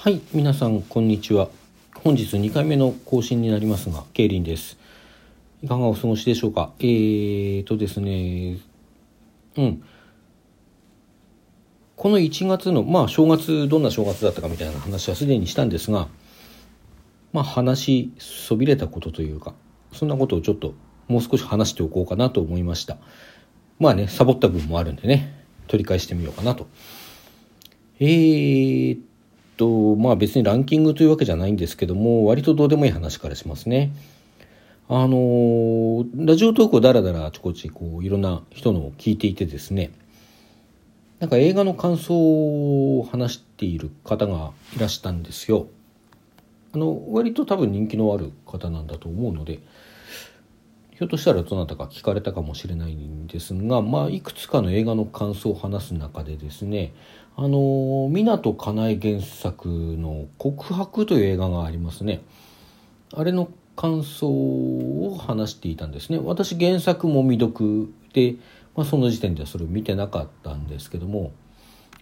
はい、皆さんこんにちは。本日2回目の更新になりますが、ケイリンです。いかがお過ごしでしょうか？えーとですね、うん。この1月の、まあ正月、どんな正月だったかみたいな話はすでにしたんですが、まあ話そびれたことというか、そんなことをちょっともう少し話しておこうかなと思いました。まあね、サボった分もあるんでね、取り返してみようかなと。えーっと、まあ別にランキングというわけじゃないんですけども、割とどうでもいい話からしますね。あのラジオトークをだらだらあちこちこういろんな人のを聞いていてですね、なんか映画の感想を話している方がいらしたんですよ。あの、割と多分人気のある方なんだと思うので、ひょっとしたらどなたか聞かれたかもしれないんですが、まあ、いくつかの映画の感想を話す中でですね、あの、湊かなえ原作の告白という映画がありますね。あれの感想を話していたんですね。私原作も未読で、まあ、その時点ではそれを見てなかったんですけども、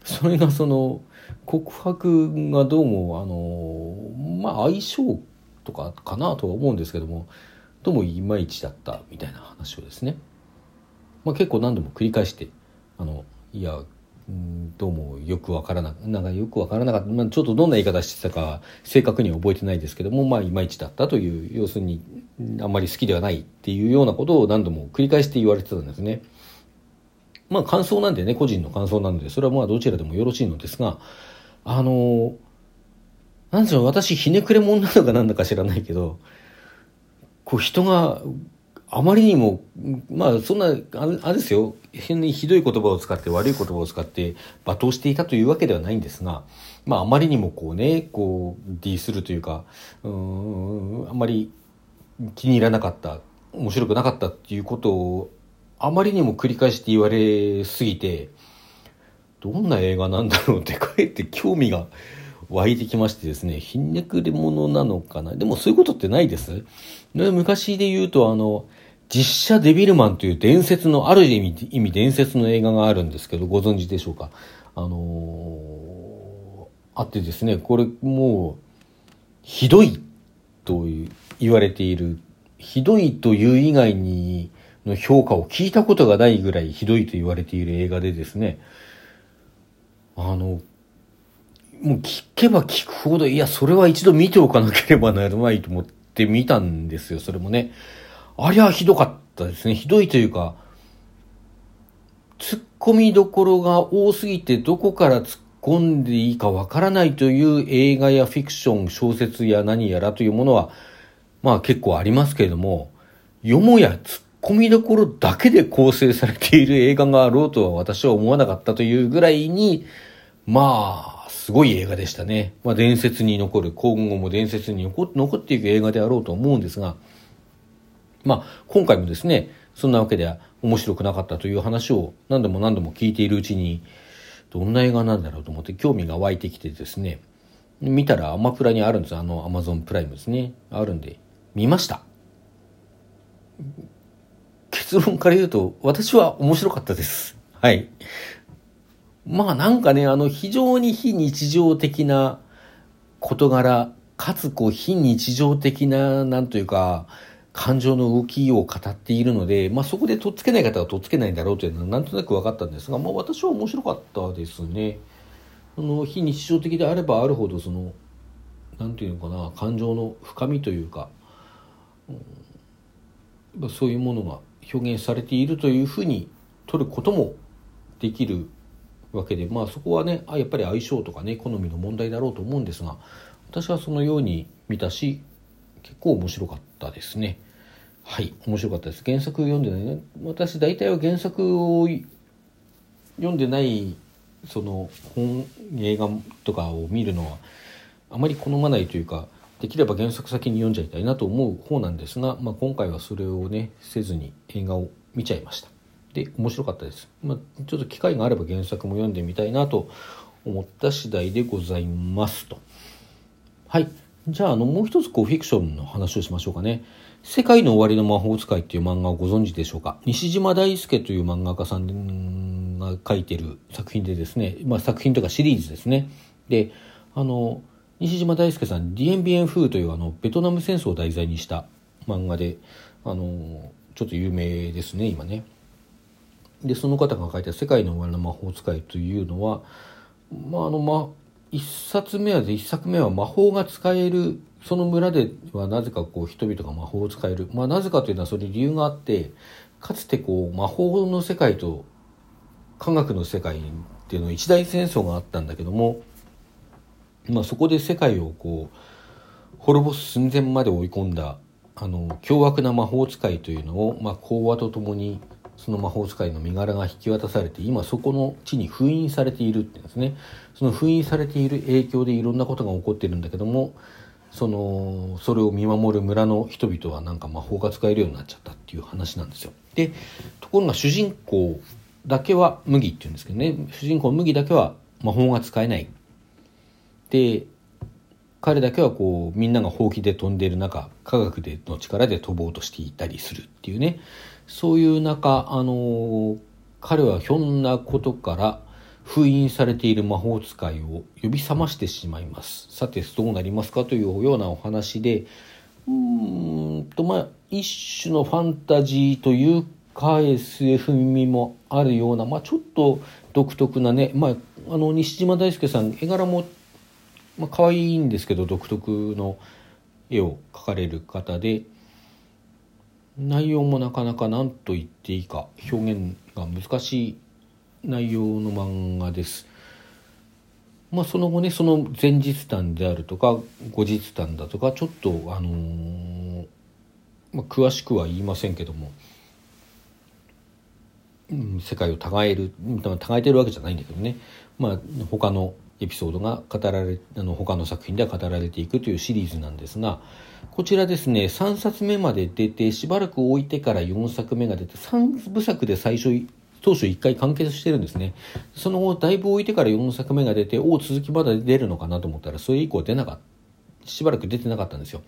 それがその告白がどうもあのまあ相性とかかなとは思うんですけどもどうもいまいちだったみたいな話をですね、まあ、結構何度も繰り返してあのいやどうもよくわからななんかよくわからなかった、まあ、ちょっとどんな言い方してたか正確には覚えてないですけどもまあいまいちだったという要するにあんまり好きではないっていうようなことを何度も繰り返して言われてたんですね。まあ感想なんでね、個人の感想なので、それはまあどちらでもよろしいのですが、あの、なんでしょう、私ひねくれ者なのかなんだか知らないけど、こう人があまりにも、まあそんな、あれですよ、変にひどい言葉を使って悪い言葉を使って罵倒していたというわけではないんですが、まああまりにもこうね、こう、ディするというか、うん、あまり気に入らなかった、面白くなかったっていうことをあまりにも繰り返して言われすぎて、どんな映画なんだろうってかえって興味が湧いてきましてですね、ひんねくれ者なのかな？でもそういうことってないです。で昔で言うとあの、実写デビルマンという伝説の、ある意味、意味伝説の映画があるんですけど、ご存知でしょうか？あのーあってですね、これもう、ひどいと言われている、ひどいという以外に、の評価を聞いたことがないぐらいひどいと言われている映画でですね、あの、もう聞けば聞くほど、いや、それは一度見ておかなければならないと思って見たんですよ、それもね。ありゃひどかったですね。ひどいというか、突っ込みどころが多すぎてどこから突っ込んでいいかわからないという映画やフィクション、小説や何やらというものは、まあ結構ありますけれども、よもや突っ込みどころだけで構成されている映画があろうとは私は思わなかったというぐらいに、まあ、すごい映画でしたね。まあ伝説に残る、今後も伝説に残っていく映画であろうと思うんですが、まあ今回もですね、そんなわけでは面白くなかったという話を何度も何度も聞いているうちに、どんな映画なんだろうと思って興味が湧いてきてですね、見たらアマプラにあるんですあのアマゾンプライムですね。あるんで、見ました。結論から言うと、私は面白かったです。はい。まあなんかね、あの非常に非日常的な事柄、かつこう非日常的な、なんというか、感情の動きを語っているので、まあそこでとっつけない方はとっつけないんだろうというのはなんとなく分かったんですが、まあ私は面白かったですね。その非日常的であればあるほど、その、なんていうのかな、感情の深みというか、うんそういうものが表現されているというふうに取ることもできるわけでまあそこはねあやっぱり相性とかね好みの問題だろうと思うんですが私はそのように見たし結構面白かったですね。はい面白かったです。原作読んでないね。私大体は原作を読んでないその本映画とかを見るのはあまり好まないというかできれば原作先に読んじゃいたいなと思う方なんですが、まあ、今回はそれをねせずに映画を見ちゃいました。で面白かったです、まあ、ちょっと機会があれば原作も読んでみたいなと思った次第でございますと。はい。じゃああのもう一つこうフィクションの話をしましょうかね「世界の終わりの魔法使い」っていう漫画をご存知でしょうか。西島大輔という漫画家さんが書いてる作品でですね、まあ、作品とかシリーズですね。であの西島大輔さん「ディエンビエン風」というあのベトナム戦争を題材にした漫画であのちょっと有名ですね今ね。でその方が書いた「世界の終わりの魔法使い」というのはまああのま一冊目は一作目は魔法が使えるその村ではなぜかこう人々が魔法を使える、まあ、なぜかというのはそれ理由があってかつてこう魔法の世界と科学の世界っていうの一大戦争があったんだけども、まあ、そこで世界をこう滅ぼす寸前まで追い込んだあの凶悪な魔法使いというのを、まあ、講和とともにその魔法使いの身柄が引き渡されて今そこの地に封印されているっていうんですねその封印されている影響でいろんなことが起こってるんだけどもそのそれを見守る村の人々はなんか魔法が使えるようになっちゃったっていう話なんですよ。でところが主人公だけは麦っていうんですけどね主人公麦だけは魔法が使えない。で彼だけはこうみんながほうきで飛んでいる中科学での力で飛ぼうとしていたりするっていうね。そういう中あの彼はひょんなことから封印されている魔法使いを呼び覚ましてしまいます。さてどうなりますかというようなお話でうーんとまあ一種のファンタジーというか SF 味もあるような、まあ、ちょっと独特なね、まあ、あの西島大輔さん絵柄も、まあ可愛いんですけど独特の絵を描かれる方で内容もなかなか何と言っていいか表現が難しい内容の漫画です。まあ、その後ねその前日談であるとか後日談だとかちょっとあのー、まあ、詳しくは言いませんけども、うん、世界を違える違えてるわけじゃないんだけどね、まあ、他のエピソードが語られあの他の作品では語られていくというシリーズなんですがこちらですね3冊目まで出てしばらく置いてから4作目が出て3部作で最初当初1回完結してるんですね。その後、だいぶ置いてから4作目が出て、おお、続きまだ出るのかなと思ったら、それ以降出なかった。しばらく出てなかったんですよ。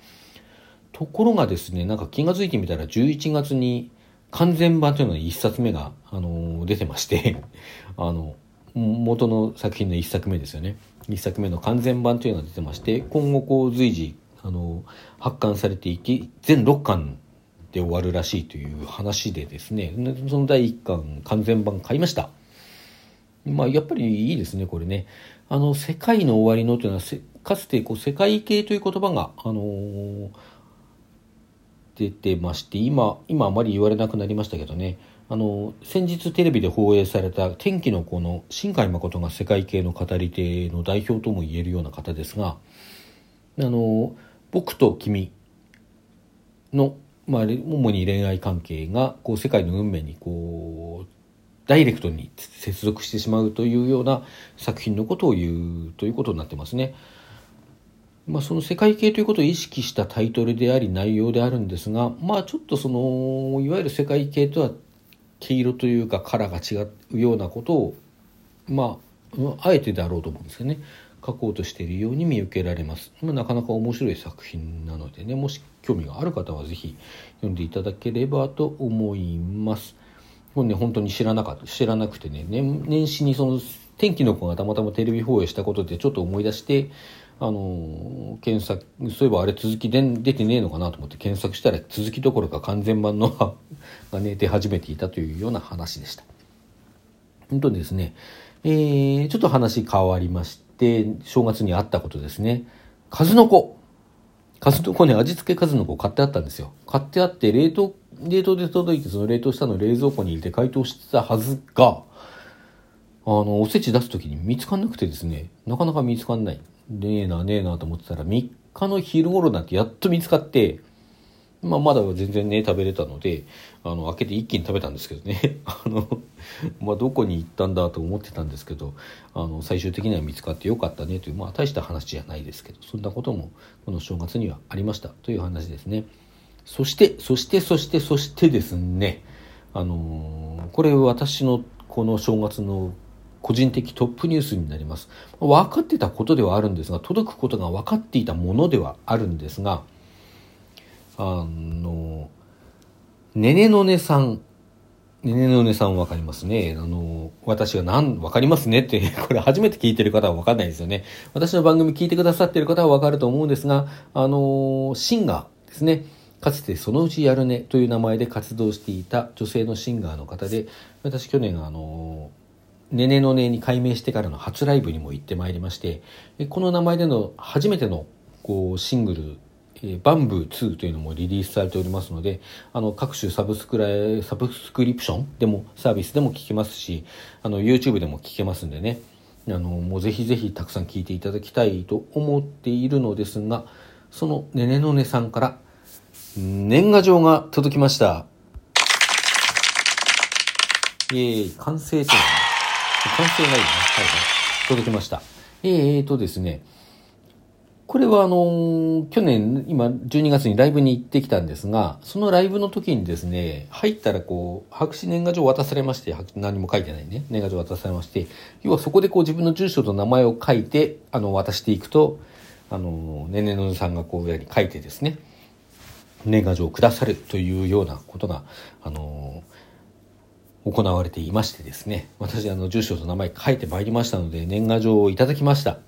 ところがですね、なんか気が付いてみたら11月に完全版というのが1冊目が、あのー、出てまして あの、元の作品の1作目ですよね。1作目の完全版というのが出てまして、今後こう随時、あの、発刊されていき、全6巻で終わるらしいという話でですねその第1巻完全版買いましたまあやっぱりいいですねこれねあの「世界の終わりの」というのはかつてこう世界系という言葉が、あのー、出てまして今今あまり言われなくなりましたけどねあの先日テレビで放映された「天気の子」の新海誠が世界系の語り手の代表とも言えるような方ですがあの僕と君のまあ、主に恋愛関係がこう世界の運命にこうダイレクトに接続してしまうというような作品のことを言うということになってますね。まあ、その世界系ということを意識したタイトルであり内容であるんですが、まあ、ちょっとそのいわゆる世界系とは毛色というかカラーが違うようなことをまああえてであろうと思うんですよね。書こうとしているように見受けられます、まあ、なかなか面白い作品なのでねもし興味がある方は是非読んでいただければと思います。これね本当に知らなかった知らなくてね年年始にその天気の子がたまたまテレビ放映したことでちょっと思い出してあの検索そういえばあれ続きで出てねえのかなと思って検索したら続きどころか完全版の がね出始めていたというような話でした。本当ですね、えー、ちょっと話変わりまして正月にあったことですね。数の子。数の子ね味付け数の子買ってあったんですよ。買ってあって冷凍冷凍で届いてその冷凍したのを冷蔵庫に入れて解凍してたはずがあのおせち出す時に見つかんなくてですねなかなか見つかんない。ねえなねえなと思ってたら3日の昼頃なってやっと見つかってまあ、まだ全然ね食べれたのであの開けて一気に食べたんですけどね。あの、まあ、どこに行ったんだと思ってたんですけどあの最終的には見つかってよかったねという、まあ、大した話じゃないですけどそんなこともこの正月にはありました。という話ですね。そしてそしてそしてそしてですねあのこれ私のこの正月の個人的トップニュースになります分かってたことではあるんですが届くことが分かっていたものではあるんですがあのねねのねさんねねのねさんわかりますね。あの、私が何、わかりますねって、これ初めて聞いてる方はわかんないですよね。私の番組聞いてくださってる方はわかると思うんですが、あの、シンガーですね。かつてそのうちやるねという名前で活動していた女性のシンガーの方で、私去年あの、ねねのねに改名してからの初ライブにも行ってまいりまして、この名前での初めてのこうシングルえバンブー2というのもリリースされておりますので、あの、各種サブスクラ、サブスクリプションでも、サービスでも聞けますし、あの、YouTube でも聞けますんでね、あの、もうぜひぜひたくさん聞いていただきたいと思っているのですが、そのねねのねさんから、年賀状が届きました。イェー、完成というのは、完成ないよね。はいはい。届きました。えー、とですね、これはあの、去年、今12月にライブに行ってきたんですが、そのライブの時にですね、入ったらこう、白紙年賀状渡されまして、何も書いてないね、年賀状渡されまして、要はそこでこう自分の住所と名前を書いて、あの、渡していくと、あの、ねねのさんがこう上に書いてですね、年賀状をくださるというようなことが、あの、行われていましてですね、私あの、住所と名前書いてまいりましたので、年賀状をいただきました。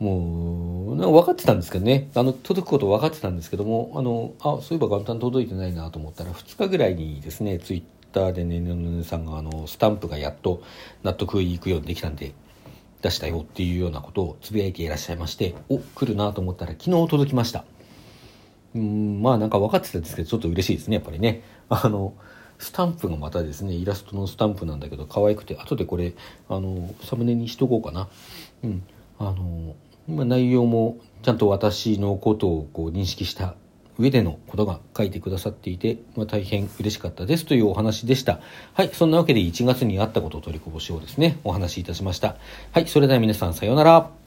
もう、なんか分かってたんですけどね。あの、届くこと分かってたんですけども、あの、あ、そういえば元旦届いてないなと思ったら、2日ぐらいにですね、ツイッターでね、ねねさんが、あの、スタンプがやっと納得いくようにできたんで、出したよっていうようなことをつぶやいていらっしゃいまして、お、来るなと思ったら昨日届きました。うん、まあなんか分かってたんですけど、ちょっと嬉しいですね、やっぱりね。あの、スタンプがまたですね、イラストのスタンプなんだけど、可愛くて、後でこれ、あの、サムネにしとこうかな。うん。あの、ま内容もちゃんと私のことをこう認識した上でのことが書いてくださっていて、まあ、大変嬉しかったですというお話でした。はい、そんなわけで1月にあったことを取りこぼしをですね、お話しいたしました。はい、それでは皆さんさようなら。